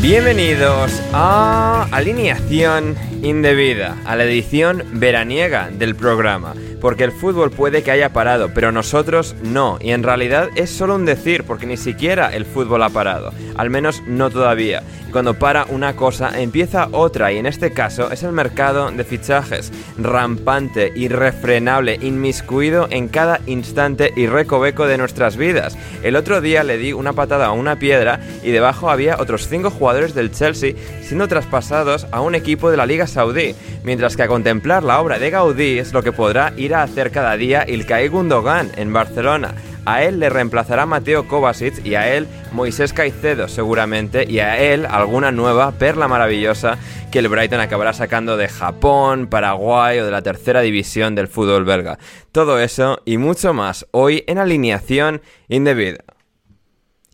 Bienvenidos a Alineación Indebida, a la edición veraniega del programa. Porque el fútbol puede que haya parado, pero nosotros no. Y en realidad es solo un decir, porque ni siquiera el fútbol ha parado. Al menos no todavía. Cuando para una cosa, empieza otra. Y en este caso es el mercado de fichajes. Rampante, irrefrenable, inmiscuido en cada instante y recoveco de nuestras vidas. El otro día le di una patada a una piedra y debajo había otros cinco jugadores del Chelsea siendo traspasados a un equipo de la Liga Saudí. Mientras que a contemplar la obra de Gaudí es lo que podrá ir a hacer cada día Ilkay Gundogan en Barcelona. A él le reemplazará Mateo Kovacic y a él Moisés Caicedo seguramente y a él alguna nueva perla maravillosa que el Brighton acabará sacando de Japón, Paraguay o de la tercera división del fútbol belga. Todo eso y mucho más hoy en alineación indebida.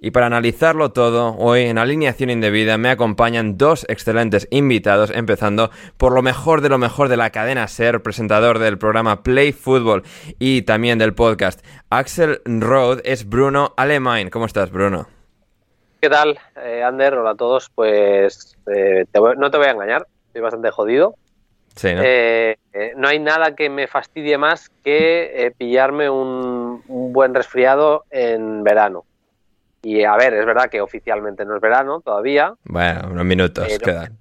Y para analizarlo todo, hoy en alineación indebida me acompañan dos excelentes invitados, empezando por lo mejor de lo mejor de la cadena Ser, presentador del programa Play Football y también del podcast Axel Road, es Bruno Alemán. ¿Cómo estás, Bruno? ¿Qué tal, eh, Ander? Hola a todos. Pues eh, te voy- no te voy a engañar, estoy bastante jodido. Sí, ¿no? Eh, no hay nada que me fastidie más que pillarme un, un buen resfriado en verano. Y a ver, es verdad que oficialmente no es verano todavía, Bueno, unos minutos pero- quedan.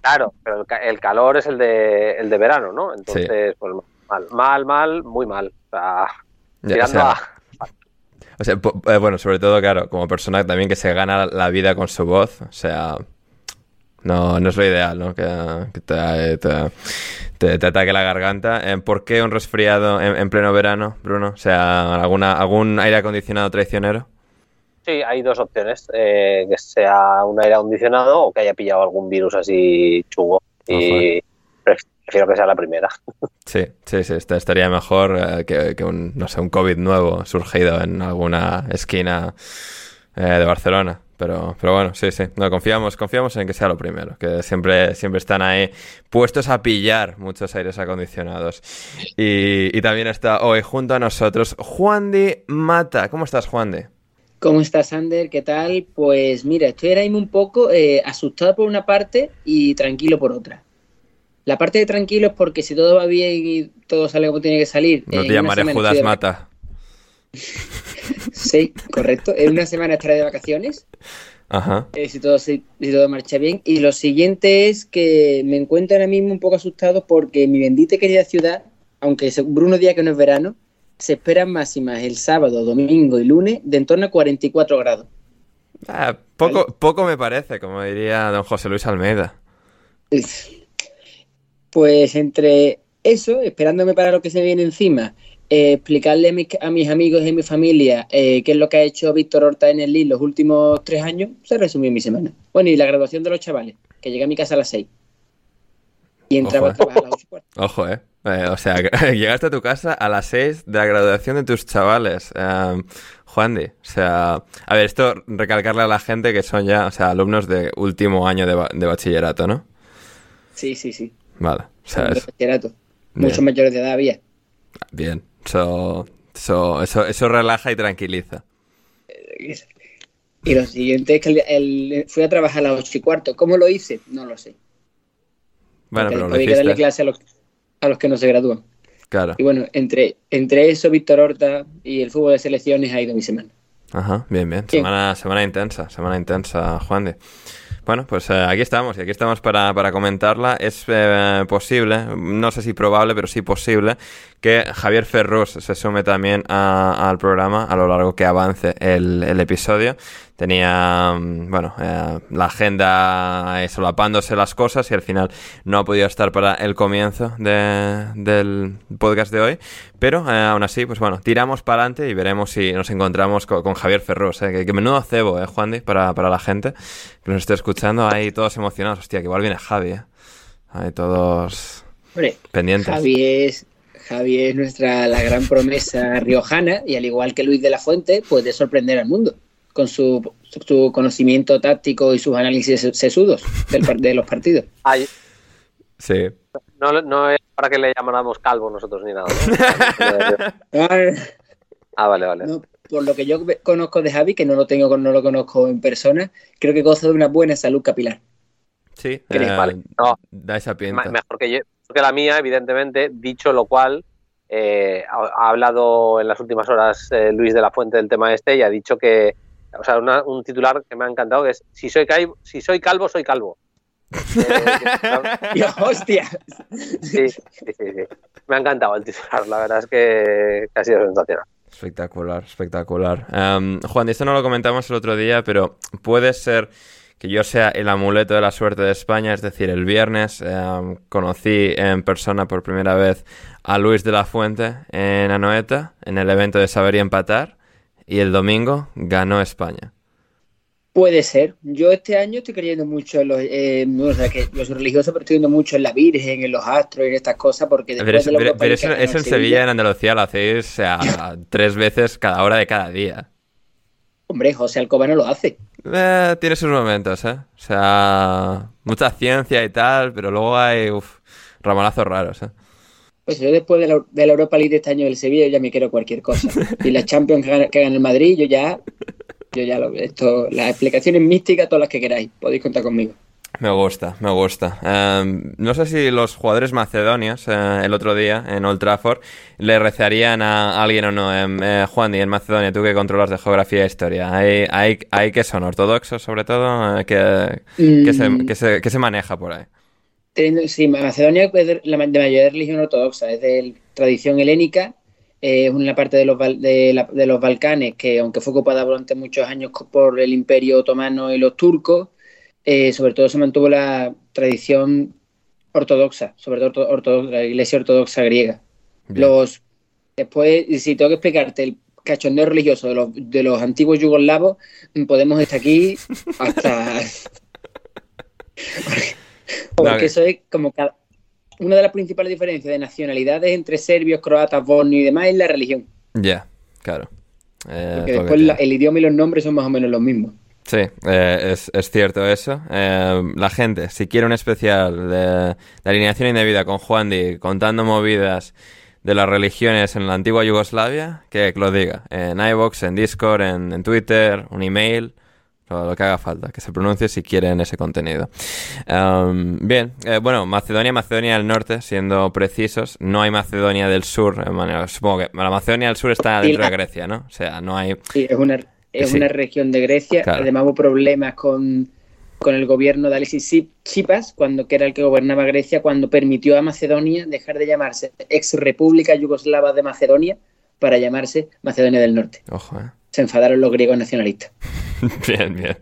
claro, pero el, ca- el calor es el de, el de verano, ¿no? Entonces, pues mal, mal, mal, muy mal. O sea, Ya, tirando o sea, a... O sea, eh, bueno, sobre todo, claro, como persona también que se gana la vida con su voz, o sea, no, no es lo ideal, ¿no? Que, que te, te- te- te ataque la garganta. Eh, ¿Por qué un resfriado en, en pleno verano, Bruno? O sea, ¿alguna, ¿algún aire acondicionado traicionero? Sí, hay dos opciones, eh, que sea un aire acondicionado o que haya pillado algún virus así chungo. Y prefiero que sea la primera. Sí, sí, sí, esta- estaría mejor eh, que, que un, no sé, un COVID nuevo surgido en alguna esquina eh, de Barcelona. Pero, pero bueno, sí, sí. No, confiamos, confiamos en que sea lo primero, que siempre, siempre están ahí puestos a pillar muchos aires acondicionados. Y, y también está hoy junto a nosotros Juan de Mata. ¿Cómo estás, Juan de? ¿Cómo estás, Ander? ¿Qué tal? Pues mira, estoy ahora mismo un poco eh, asustado por una parte y tranquilo por otra. La parte de tranquilo es porque si todo va bien y todo sale como tiene que salir. No te llamaré Judas de Mata. Sí, correcto. En una semana estaré de vacaciones, Ajá. eh, si, todo, si, si todo marcha bien. Y lo siguiente es que me encuentro ahora mismo un poco asustado porque mi bendita y querida ciudad, aunque Bruno diga que no es verano, se esperan máximas el sábado, domingo y lunes de en torno a 44 grados. Ah, poco, poco me parece, como diría don José Luis Almeida. Pues entre eso, esperándome para lo que se viene encima, eh, explicarle a, mis, a mis amigos y a mi familia eh, qué es lo que ha hecho Víctor Horta en el LIL los últimos tres años, se resumió mi semana. Bueno, y la graduación de los chavales, que llegué a mi casa a las seis. Y entraba Ojo, a trabajar a las Ojo, eh. Eh, o sea, llegaste a tu casa a las 6 de la graduación de tus chavales. Eh, Juan Di. O sea, a ver, esto recalcarle a la gente que son ya, o sea, alumnos de último año de, ba- de bachillerato, ¿no? Sí, sí, sí. Vale. O sea, De es, bachillerato. Muchos mayores de edad había. bien. Eso, eso, eso, eso relaja y tranquiliza. Y lo siguiente es que el- el- fui a trabajar a las ocho y cuarto. ¿Cómo lo hice? No lo sé. Bueno, pero hay que darle clase a los, a los que no se gradúan. Claro. Y bueno, entre, entre eso, Víctor Horta y el fútbol de selecciones ha ido mi semana. Ajá, bien, bien. Bien. Semana, semana intensa, semana intensa, Juan de. Bueno, pues eh, aquí estamos, y aquí estamos para, para comentarla. Es eh, posible, no sé si probable, pero sí posible, que Javier Ferrus se sume también al programa a lo largo que avance el, episodio. Tenía, mm, bueno, eh, la agenda solapándose las cosas y al final no ha podido estar para el comienzo de- del podcast de hoy. Pero eh, aún así, pues bueno, tiramos para adelante y veremos si nos encontramos co- con, Javier Ferrus. Que, que menudo cebo, ¿eh, Juan? Para, para la gente que nos esté escuchando. Ahí todos emocionados. Hostia, que igual viene Javi, ¿eh? Ahí todos Hombre, pendientes. Javi es, Javi es nuestra la gran promesa riojana y al igual que Luis de la Fuente, puede sorprender al mundo con su, su, su conocimiento táctico y sus análisis sesudos del de los partidos. Ay, Sí. no, no es para que le llamáramos calvo nosotros ni nada. ¿no? Ah, vale, vale. No, por lo que yo conozco de Javi, que no lo tengo, no lo conozco en persona, creo que goza de una buena salud capilar. Sí, eh, Vale. No, da esa pinta. mejor que, yo, que la mía, evidentemente. Dicho lo cual, eh, ha, ha hablado en las últimas horas eh, Luis de la Fuente del tema este y ha dicho que, o sea, una- un titular que me ha encantado que es si soy calvo, si soy calvo, soy calvo. Dios, hostia. sí, sí, sí, sí. Me ha encantado el titular, la verdad es que, que ha sido sensacional. Espectacular, espectacular. Em, Juan, esto no lo comentamos el otro día, pero puede ser que yo sea el amuleto de la suerte de España, es decir, el viernes em, conocí en persona por primera vez a Luis de la Fuente en Anoeta, en el evento de Saber y Empatar, y el domingo ganó España. Puede ser. Yo este año estoy creyendo mucho en los, eh, o sea, que yo soy religioso, pero estoy creyendo mucho en la Virgen, en los astros y en estas cosas, porque Pero, después eso, de la pero- pero eso, eso en Sevilla, en Andalucía, lo hacéis o sea, tres veces cada hora de cada día. Hombre, José Alcoba no lo hace. Eh, tiene sus momentos, ¿eh? O sea, mucha ciencia y tal, pero luego hay uf, ramonazos raros, ¿eh? Pues yo después de la, de la Europa League de este año del Sevilla yo ya me quiero cualquier cosa. Y la Champions que gana, que gana el Madrid, yo ya, yo ya lo esto, las explicaciones místicas, todas las que queráis, podéis contar conmigo. Me gusta, me gusta. Em, no sé si los jugadores macedonios eh, el otro día en Old Trafford le rezarían a alguien o no. Em, eh, Juan, y en Macedonia, tú que controlas de geografía e historia, ¿hay, hay, hay que son ortodoxos sobre todo? Eh, ¿Qué, qué se, Mm. qué se- maneja por ahí? Sí, Macedonia es de, la, de mayoría de religión ortodoxa, es de tradición helénica, eh, es una parte de los, de, la- de los Balcanes que, aunque fue ocupada durante muchos años por el Imperio Otomano y los turcos, eh, sobre todo se mantuvo la tradición ortodoxa, sobre todo ortodoxa, la iglesia ortodoxa griega. Bien. Los, después, si tengo que explicarte el cachondeo religioso de los, de los antiguos yugoslavos, podemos estar aquí hasta... Porque No, que- eso es como cada... Una de las principales diferencias de nacionalidades entre serbios, croatas, bosnios y demás es la religión. Ya, claro. Eh, Porque después la- el idioma y los nombres son más o menos los mismos. Sí, eh, es, es cierto eso. Eh, la gente, si quiere un especial de, de alineación indebida con Juan Di contando movidas de las religiones en la antigua Yugoslavia, que lo diga. En iVoox, en Discord, en, en Twitter, un email, lo, lo que haga falta, que se pronuncie si quieren ese contenido. Um, bien, eh, bueno, Macedonia, Macedonia del Norte, siendo precisos, no hay Macedonia del Sur. eh, bueno, supongo que la Macedonia del Sur está dentro de Grecia, ¿no? O sea, no hay... Sí, es una, es Sí. una región de Grecia. Claro. Además hubo problemas con, con el gobierno de Alexis Tsipras, cuando, que era el que gobernaba Grecia, cuando permitió a Macedonia dejar de llamarse ex República Yugoslava de Macedonia para llamarse Macedonia del Norte. Ojo, ¿eh? Se enfadaron los griegos nacionalistas. bien, bien.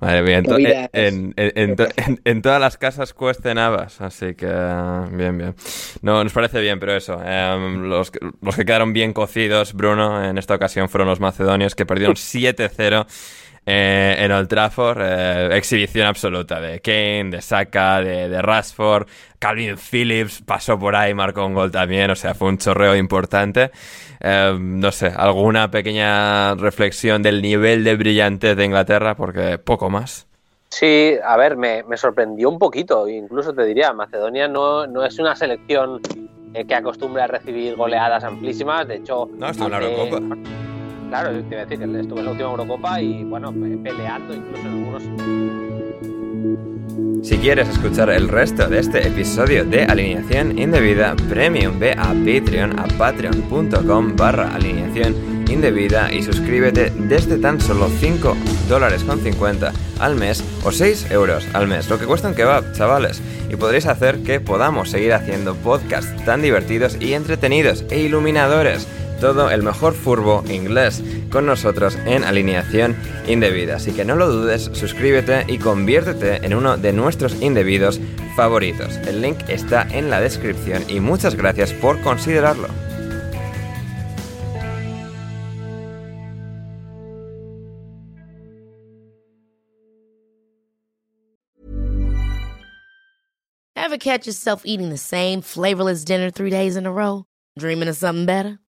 Madre mía, en, to- Movidas. en- en- en to- en- en todas las casas cuesten habas, así que bien, bien. No, nos parece bien, pero eso, em, los, los que quedaron bien cocidos, Bruno, en esta ocasión fueron los macedonios que perdieron 7-0 eh, en Old Trafford, eh, exhibición absoluta de Kane, de Saka, de, de Rashford, Calvin Phillips pasó por ahí, marcó un gol también, o sea, fue un chorreo importante. Eh, no sé, alguna pequeña reflexión del nivel de brillantez de Inglaterra, porque poco más. Sí, a ver, me, me sorprendió un poquito, incluso te diría, Macedonia no, no es una selección eh, que acostumbre a recibir goleadas amplísimas, de hecho... No, estuvo en la Eurocopa. Claro, te a decir que estuvo en la última Eurocopa y, bueno, pe- peleando incluso en algunos... Si quieres escuchar el resto de este episodio de Alineación Indebida Premium, ve a Patreon, a patreon.com barra alineación indebida y suscríbete desde tan solo 5 dólares con 50 al mes o 6 euros al mes, lo que cuesta un kebab, chavales. Y podréis hacer que podamos seguir haciendo podcasts tan divertidos y entretenidos e iluminadores todo el mejor furbo inglés con nosotros en alineación indebida. Así que no lo dudes, suscríbete y conviértete en uno de nuestros indebidos favoritos. El link está en la descripción y muchas gracias por considerarlo. Ever catch yourself eating the same flavorless dinner three days in a row? Dreaming of something better?